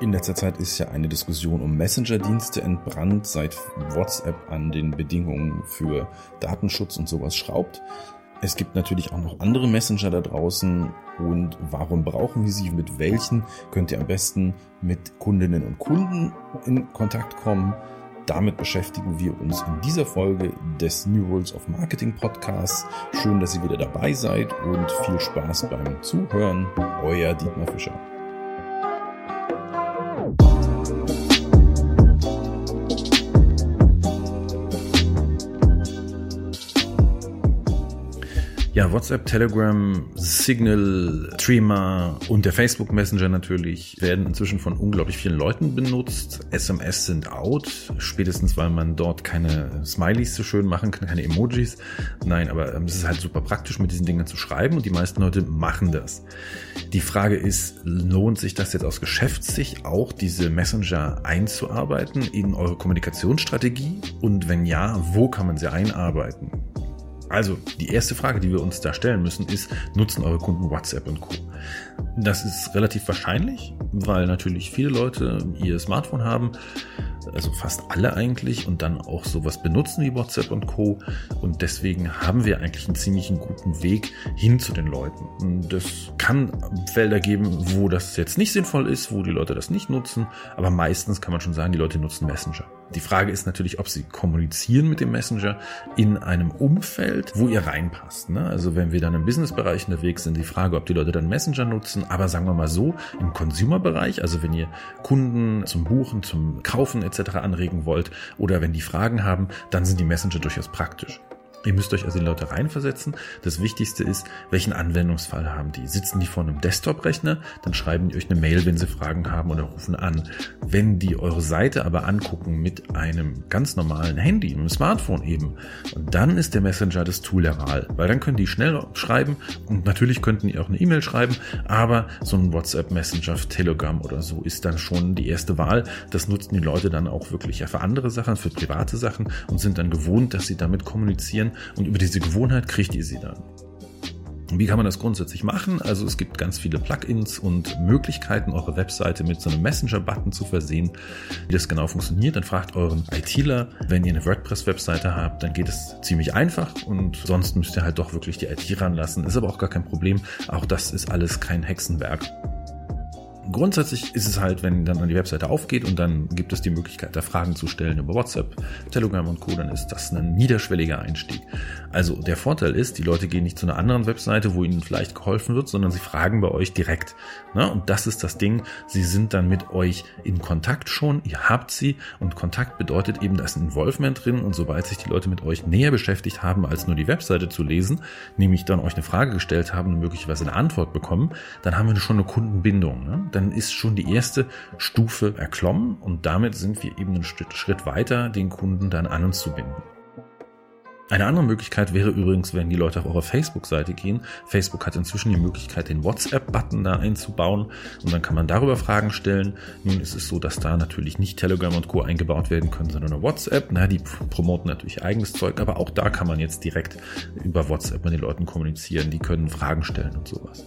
In letzter Zeit ist ja eine Diskussion um Messenger-Dienste entbrannt, seit WhatsApp an den Bedingungen für Datenschutz und sowas schraubt. Es gibt natürlich auch noch andere Messenger da draußen und warum brauchen wir sie? Mit welchen könnt ihr am besten mit Kundinnen und Kunden in Kontakt kommen? Damit beschäftigen wir uns in dieser Folge des New Rules of Marketing Podcasts. Schön, dass ihr wieder dabei seid und viel Spaß beim Zuhören. Euer Dietmar Fischer. Ja, WhatsApp, Telegram, Signal, Threema und der Facebook Messenger natürlich werden inzwischen von unglaublich vielen Leuten benutzt. SMS sind out, spätestens weil man dort keine Smileys so schön machen kann, keine Emojis. Nein, aber ähm, es ist halt super praktisch, mit diesen Dingen zu schreiben und die meisten Leute machen das. Die Frage ist, lohnt sich das jetzt aus Geschäftssicht auch, diese Messenger einzuarbeiten in eure Kommunikationsstrategie? Und wenn ja, wo kann man sie einarbeiten? Also die erste Frage, die wir uns da stellen müssen, ist, nutzen eure Kunden WhatsApp und Co. Das ist relativ wahrscheinlich, weil natürlich viele Leute ihr Smartphone haben, also fast alle eigentlich, und dann auch sowas benutzen wie WhatsApp und Co. Und deswegen haben wir eigentlich einen ziemlich guten Weg hin zu den Leuten. Das kann Felder geben, wo das jetzt nicht sinnvoll ist, wo die Leute das nicht nutzen, aber meistens kann man schon sagen, die Leute nutzen Messenger. Die Frage ist natürlich, ob sie kommunizieren mit dem Messenger in einem Umfeld, wo ihr reinpasst. Ne? Also wenn wir dann im Businessbereich unterwegs sind, die Frage, ob die Leute dann Messenger nutzen, aber sagen wir mal so, im Consumer-Bereich, also wenn ihr Kunden zum Buchen, zum Kaufen etc. anregen wollt oder wenn die Fragen haben, dann sind die Messenger durchaus praktisch. Ihr müsst euch also in die Leute reinversetzen. Das Wichtigste ist, welchen Anwendungsfall haben die? Sitzen die vor einem Desktop-Rechner? Dann schreiben die euch eine Mail, wenn sie Fragen haben oder rufen an. Wenn die eure Seite aber angucken mit einem ganz normalen Handy, einem Smartphone eben, dann ist der Messenger das Tool der Wahl, weil dann können die schnell schreiben und natürlich könnten die auch eine E-Mail schreiben, aber so ein WhatsApp Messenger, Telegram oder so ist dann schon die erste Wahl. Das nutzen die Leute dann auch wirklich ja für andere Sachen, für private Sachen und sind dann gewohnt, dass sie damit kommunizieren und über diese Gewohnheit kriegt ihr sie dann. Wie kann man das grundsätzlich machen? Also es gibt ganz viele Plugins und Möglichkeiten, eure Webseite mit so einem Messenger-Button zu versehen. Wie das genau funktioniert, dann fragt euren ITler. Wenn ihr eine WordPress-Webseite habt, dann geht es ziemlich einfach und sonst müsst ihr halt doch wirklich die IT ranlassen. Ist aber auch gar kein Problem. Auch das ist alles kein Hexenwerk. Grundsätzlich ist es halt, wenn dann an die Webseite aufgeht und dann gibt es die Möglichkeit, da Fragen zu stellen über WhatsApp, Telegram und Co., dann ist das ein niederschwelliger Einstieg. Also der Vorteil ist, die Leute gehen nicht zu einer anderen Webseite, wo ihnen vielleicht geholfen wird, sondern sie fragen bei euch direkt. Ne? Und das ist das Ding, sie sind dann mit euch in Kontakt schon, ihr habt sie und Kontakt bedeutet eben, da ist ein Involvement drin und sobald sich die Leute mit euch näher beschäftigt haben, als nur die Webseite zu lesen, nämlich dann euch eine Frage gestellt haben und möglicherweise eine Antwort bekommen, dann haben wir schon eine Kundenbindung. Ne? Dann ist schon die erste Stufe erklommen und damit sind wir eben einen Schritt weiter, den Kunden dann an uns zu binden. Eine andere Möglichkeit wäre übrigens, wenn die Leute auf eure Facebook-Seite gehen. Facebook hat inzwischen die Möglichkeit, den WhatsApp-Button da einzubauen und dann kann man darüber Fragen stellen. Nun ist es so, dass da natürlich nicht Telegram und Co. eingebaut werden können, sondern nur WhatsApp. Na, die promoten natürlich eigenes Zeug, aber auch da kann man jetzt direkt über WhatsApp mit den Leuten kommunizieren. Die können Fragen stellen und sowas.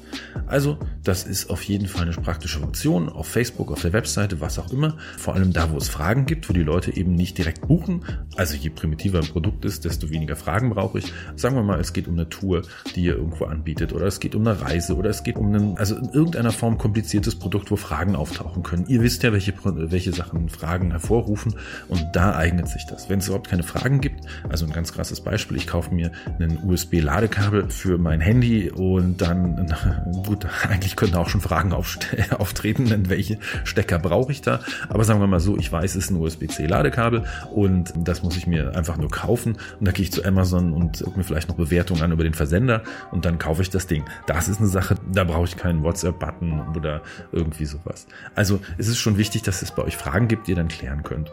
Also, das ist auf jeden Fall eine praktische Funktion auf Facebook, auf der Webseite, was auch immer. Vor allem da, wo es Fragen gibt, wo die Leute eben nicht direkt buchen. Also je primitiver ein Produkt ist, desto weniger weniger Fragen brauche ich. Sagen wir mal, es geht um eine Tour, die ihr irgendwo anbietet oder es geht um eine Reise oder es geht um ein, also in irgendeiner Form kompliziertes Produkt, wo Fragen auftauchen können. Ihr wisst ja, welche, welche Sachen Fragen hervorrufen und da eignet sich das. Wenn es überhaupt keine Fragen gibt, also ein ganz krasses Beispiel, ich kaufe mir einen USB-Ladekabel für mein Handy und dann, gut, eigentlich könnten auch schon Fragen auftreten, denn welche Stecker brauche ich da? Aber sagen wir mal so, ich weiß, es ist ein USB-C-Ladekabel und das muss ich mir einfach nur kaufen und da gehe ich zu zu Amazon und gucke mir vielleicht noch Bewertungen an über den Versender und dann kaufe ich das Ding. Das ist eine Sache, da brauche ich keinen WhatsApp-Button oder irgendwie sowas. Also es ist schon wichtig, dass es bei euch Fragen gibt, die ihr dann klären könnt.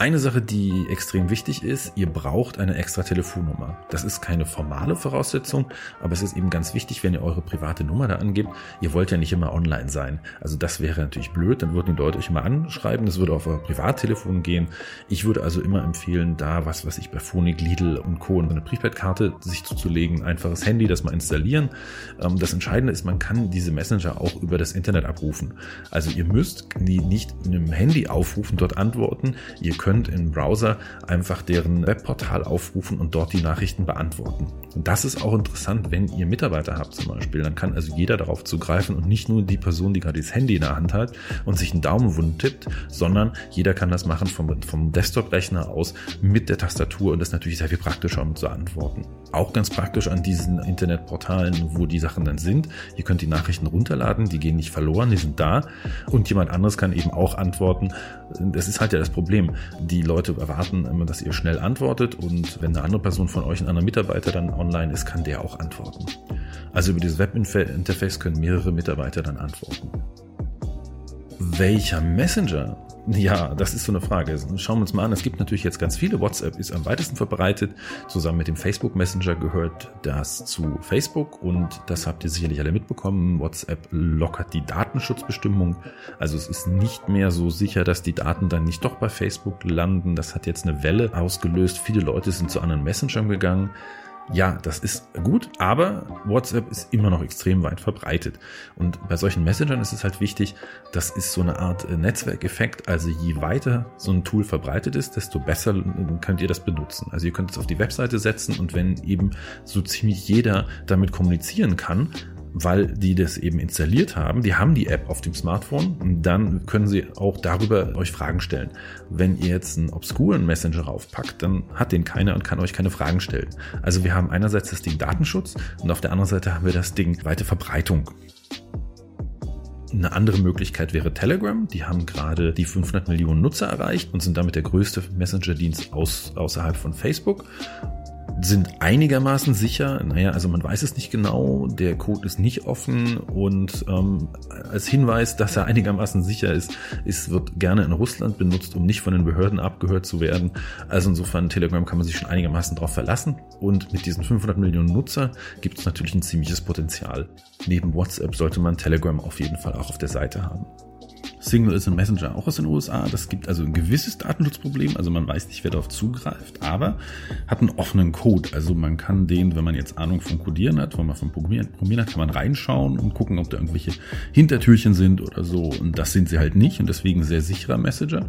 Eine Sache, die extrem wichtig ist, ihr braucht eine extra Telefonnummer. Das ist keine formale Voraussetzung, aber es ist eben ganz wichtig, wenn ihr eure private Nummer da angebt. Ihr wollt ja nicht immer online sein. Also das wäre natürlich blöd, dann würden die Leute euch immer anschreiben, das würde auf euer Privattelefon gehen. Ich würde also immer empfehlen, da was, was ich bei Phonik, Lidl und Co. eine Prepaid-Karte sich zuzulegen, einfaches Handy, das mal installieren. Ähm, das Entscheidende ist, man kann diese Messenger auch über das Internet abrufen. Also ihr müsst die nicht mit einem Handy aufrufen, dort antworten. Ihr könnt könnt im Browser einfach deren Webportal aufrufen und dort die Nachrichten beantworten. Und das ist auch interessant, wenn ihr Mitarbeiter habt zum Beispiel. Dann kann also jeder darauf zugreifen und nicht nur die Person, die gerade das Handy in der Hand hat und sich einen Daumen wund tippt, sondern jeder kann das machen vom, vom Desktop-Rechner aus mit der Tastatur und das ist natürlich sehr viel praktischer, um zu antworten. Auch ganz praktisch an diesen Internetportalen, wo die Sachen dann sind. Ihr könnt die Nachrichten runterladen, die gehen nicht verloren, die sind da und jemand anderes kann eben auch antworten. Das ist halt ja das Problem die Leute erwarten immer, dass ihr schnell antwortet und wenn eine andere Person von euch, ein anderer Mitarbeiter dann online ist, kann der auch antworten. Also über dieses Webinterface können mehrere Mitarbeiter dann antworten. Welcher Messenger ja, das ist so eine Frage. Schauen wir uns mal an. Es gibt natürlich jetzt ganz viele. WhatsApp ist am weitesten verbreitet. Zusammen mit dem Facebook Messenger gehört das zu Facebook und das habt ihr sicherlich alle mitbekommen. WhatsApp lockert die Datenschutzbestimmung. Also es ist nicht mehr so sicher, dass die Daten dann nicht doch bei Facebook landen. Das hat jetzt eine Welle ausgelöst. Viele Leute sind zu anderen Messengern gegangen. Ja, das ist gut, aber WhatsApp ist immer noch extrem weit verbreitet. Und bei solchen Messengern ist es halt wichtig, das ist so eine Art äh, Netzwerkeffekt. Also je weiter so ein Tool verbreitet ist, desto besser könnt ihr das benutzen. Also ihr könnt es auf die Webseite setzen und wenn eben so ziemlich jeder damit kommunizieren kann, weil die das eben installiert haben. Die haben die App auf dem Smartphone und dann können sie auch darüber euch Fragen stellen. Wenn ihr jetzt einen obskuren Messenger raufpackt, dann hat den keiner und kann euch keine Fragen stellen. Also wir haben einerseits das Ding Datenschutz und auf der anderen Seite haben wir das Ding weite Verbreitung. Eine andere Möglichkeit wäre Telegram. Die haben gerade die 500 Millionen Nutzer erreicht und sind damit der größte Messenger-Dienst aus, außerhalb von Facebook sind einigermaßen sicher. Naja, also man weiß es nicht genau. Der Code ist nicht offen und ähm, als Hinweis, dass er einigermaßen sicher ist, ist, wird gerne in Russland benutzt, um nicht von den Behörden abgehört zu werden. Also insofern Telegram kann man sich schon einigermaßen darauf verlassen. Und mit diesen 500 Millionen Nutzer gibt es natürlich ein ziemliches Potenzial. Neben WhatsApp sollte man Telegram auf jeden Fall auch auf der Seite haben. Signal ist ein Messenger auch aus den USA. Das gibt also ein gewisses Datenschutzproblem. Also man weiß nicht, wer darauf zugreift, aber hat einen offenen Code. Also man kann den, wenn man jetzt Ahnung vom Codieren hat, wenn man vom Programmieren, Programmieren hat, kann man reinschauen und gucken, ob da irgendwelche Hintertürchen sind oder so. Und das sind sie halt nicht und deswegen sehr sicherer Messenger.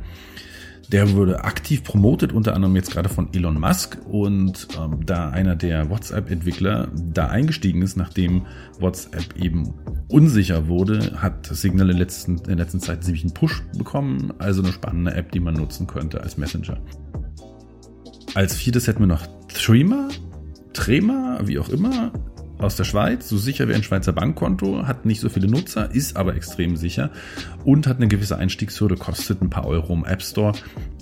Der wurde aktiv promotet, unter anderem jetzt gerade von Elon Musk. Und ähm, da einer der WhatsApp-Entwickler da eingestiegen ist, nachdem WhatsApp eben unsicher wurde, hat Signal in, letzten, in der letzten Zeit ziemlich einen Push bekommen. Also eine spannende App, die man nutzen könnte als Messenger. Als viertes hätten wir noch Threema. Trema, wie auch immer, aus der Schweiz, so sicher wie ein Schweizer Bankkonto, hat nicht so viele Nutzer, ist aber extrem sicher und hat eine gewisse Einstiegshürde, kostet ein paar Euro im App Store.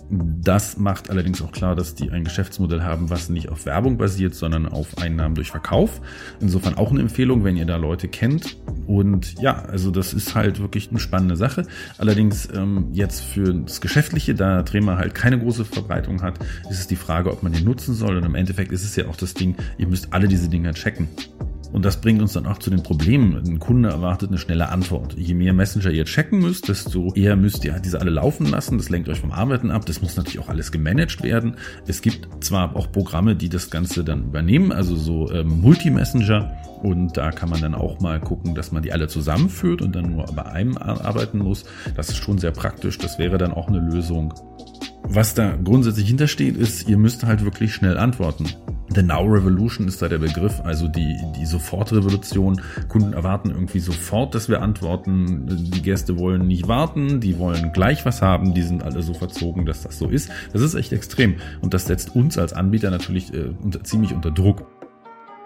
Das macht allerdings auch klar, dass die ein Geschäftsmodell haben, was nicht auf Werbung basiert, sondern auf Einnahmen durch Verkauf. Insofern auch eine Empfehlung, wenn ihr da Leute kennt. Und ja, also das ist halt wirklich eine spannende Sache. Allerdings ähm, jetzt für das Geschäftliche, da Trema halt keine große Verbreitung hat, ist es die Frage, ob man den nutzen soll. Und im Endeffekt ist es ja auch das Ding, ihr müsst alle diese Dinger checken. Und das bringt uns dann auch zu den Problemen. Ein Kunde erwartet eine schnelle Antwort. Je mehr Messenger ihr checken müsst, desto eher müsst ihr diese alle laufen lassen. Das lenkt euch vom Arbeiten ab. Das muss natürlich auch alles gemanagt werden. Es gibt zwar auch Programme, die das Ganze dann übernehmen, also so ähm, Multi-Messenger. Und da kann man dann auch mal gucken, dass man die alle zusammenführt und dann nur bei einem arbeiten muss. Das ist schon sehr praktisch. Das wäre dann auch eine Lösung. Was da grundsätzlich hintersteht, ist, ihr müsst halt wirklich schnell antworten. The Now Revolution ist da der Begriff, also die, die Sofortrevolution. Kunden erwarten irgendwie sofort, dass wir antworten. Die Gäste wollen nicht warten, die wollen gleich was haben, die sind alle so verzogen, dass das so ist. Das ist echt extrem und das setzt uns als Anbieter natürlich äh, unter, ziemlich unter Druck.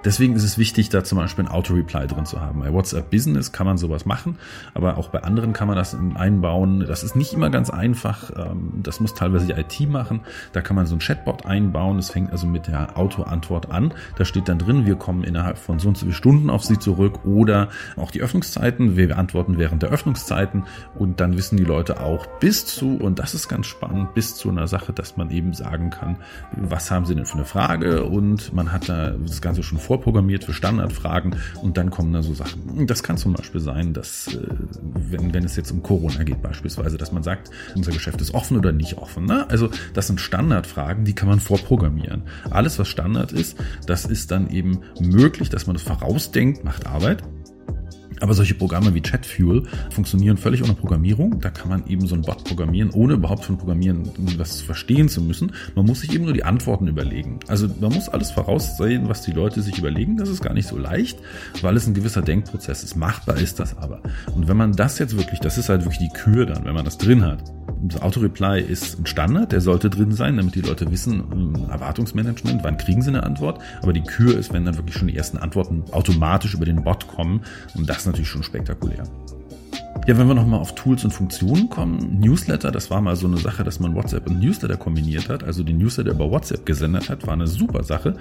Deswegen ist es wichtig, da zum Beispiel ein Auto-Reply drin zu haben. Bei WhatsApp Business kann man sowas machen, aber auch bei anderen kann man das einbauen. Das ist nicht immer ganz einfach. Ähm, das muss teilweise die IT machen. Da kann man so ein Chatbot einbauen. Das fängt also mit der Auto-Antwort an. Da steht dann drin, wir kommen innerhalb von so und so vielen Stunden auf Sie zurück oder auch die Öffnungszeiten. Wir antworten während der Öffnungszeiten und dann wissen die Leute auch bis zu, und das ist ganz spannend, bis zu einer Sache, dass man eben sagen kann, was haben Sie denn für eine Frage und man hat da das Ganze schon vorprogrammiert für Standardfragen und dann kommen da so Sachen. Das kann zum Beispiel sein, dass, äh, wenn, wenn es jetzt um Corona geht beispielsweise, dass man sagt, unser Geschäft ist offen oder nicht offen. Ne? Also das sind Standardfragen, die kann man vorprogrammieren. Alles, was Standard ist, das ist dann eben möglich, dass man das vorausdenkt, macht Arbeit. Aber solche Programme wie ChatFuel funktionieren völlig ohne Programmierung. Da kann man eben so ein Bot programmieren, ohne überhaupt von Programmieren was verstehen zu müssen. Man muss sich eben nur die Antworten überlegen. Also man muss alles voraussehen, was die Leute sich überlegen. Das ist gar nicht so leicht, weil es ein gewisser Denkprozess ist. Machbar ist das aber. Und wenn man das jetzt wirklich, das ist halt wirklich die Kür dann, wenn man das drin hat. Das Auto-Reply ist ein Standard, der sollte drin sein, damit die Leute wissen, hm, Erwartungsmanagement, wann kriegen sie eine Antwort. Aber die Kür ist, wenn dann wirklich schon die ersten Antworten automatisch über den Bot kommen. Und das natürlich schon spektakulär. Ja, wenn wir nochmal auf Tools und Funktionen kommen, Newsletter, das war mal so eine Sache, dass man WhatsApp und Newsletter kombiniert hat, also die Newsletter über WhatsApp gesendet hat, war eine super Sache.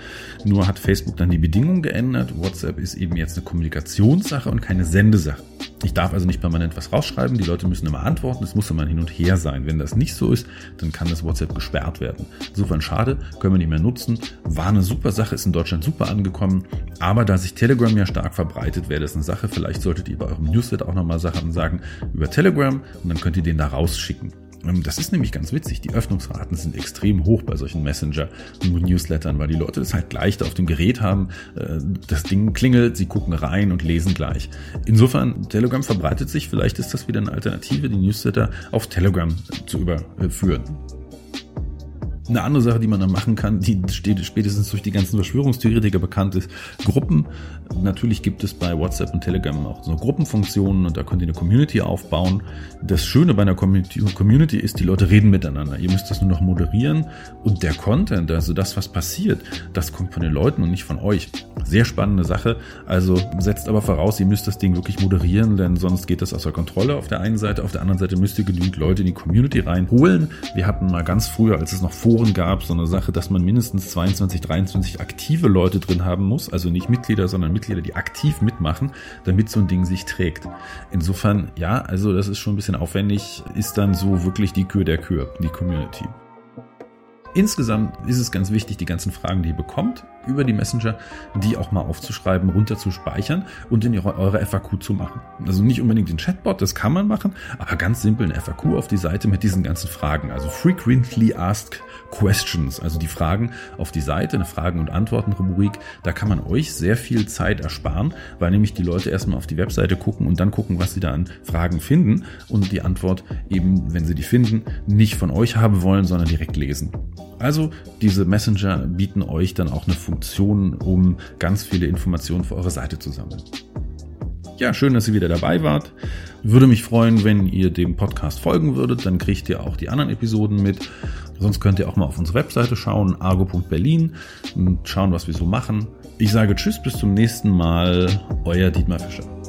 Nur hat Facebook dann die Bedingungen geändert. WhatsApp ist eben jetzt eine Kommunikationssache und keine Sendesache. Ich darf also nicht permanent was rausschreiben, die Leute müssen immer antworten, es muss immer hin und her sein. Wenn das nicht so ist, dann kann das WhatsApp gesperrt werden. Insofern schade, können wir nicht mehr nutzen. War eine super Sache, ist in Deutschland super angekommen, aber da sich Telegram ja stark verbreitet, wäre das eine Sache. Vielleicht solltet ihr bei eurem Newsletter auch nochmal Sachen sagen, sagen, über Telegram und dann könnt ihr den da rausschicken. Ähm, das ist nämlich ganz witzig. Die Öffnungsraten sind extrem hoch bei solchen Messenger-Newslettern, weil die Leute das halt gleich da auf dem Gerät haben. Äh, das Ding klingelt, sie gucken rein und lesen gleich. Insofern, Telegram verbreitet sich. Vielleicht ist das wieder eine Alternative, die Newsletter auf Telegram zu überführen. Eine andere Sache, die man dann machen kann, die steht spätestens durch die ganzen Verschwörungstheoretiker bekannt ist, Gruppen. Natürlich gibt es bei WhatsApp und Telegram auch so Gruppenfunktionen und da könnt ihr eine Community aufbauen. Das Schöne bei einer Community ist, die Leute reden miteinander. Ihr müsst das nur noch moderieren und der Content, also das, was passiert, das kommt von den Leuten und nicht von euch. Sehr spannende Sache. Also setzt aber voraus, ihr müsst das Ding wirklich moderieren, denn sonst geht das außer Kontrolle auf der einen Seite. Auf der anderen Seite müsst ihr genügend Leute in die Community reinholen. Wir hatten mal ganz früher, als es noch vor Foren gab, so eine Sache, dass man mindestens 22, 23 aktive Leute drin haben muss, also nicht Mitglieder, sondern Mitglieder, die aktiv mitmachen, damit so ein Ding sich trägt. Insofern, ja, also das ist schon ein bisschen aufwendig, ist dann so wirklich die Kür der Kür, die Community. Insgesamt ist es ganz wichtig, die ganzen Fragen, die ihr bekommt, über die Messenger, die auch mal aufzuschreiben, runterzuspeichern und in eure FAQ zu machen. Also nicht unbedingt den Chatbot, das kann man machen, aber ganz simpel eine FAQ auf die Seite mit diesen ganzen Fragen. Also Frequently Asked Questions, also die Fragen auf die Seite, eine Fragen- und Antworten-Rubrik. Da kann man euch sehr viel Zeit ersparen, weil nämlich die Leute erstmal auf die Webseite gucken und dann gucken, was sie da an Fragen finden und die Antwort eben, wenn sie die finden, nicht von euch haben wollen, sondern direkt lesen. Also diese Messenger bieten euch dann auch eine Funktion, um ganz viele Informationen für eure Seite zu sammeln. Ja, schön, dass ihr wieder dabei wart. Würde mich freuen, wenn ihr dem Podcast folgen würdet, dann kriegt ihr auch die anderen Episoden mit. Sonst könnt ihr auch mal auf unsere Webseite schauen, argo.berlin und schauen, was wir so machen. Ich sage Tschüss, bis zum nächsten Mal, euer Dietmar Fischer.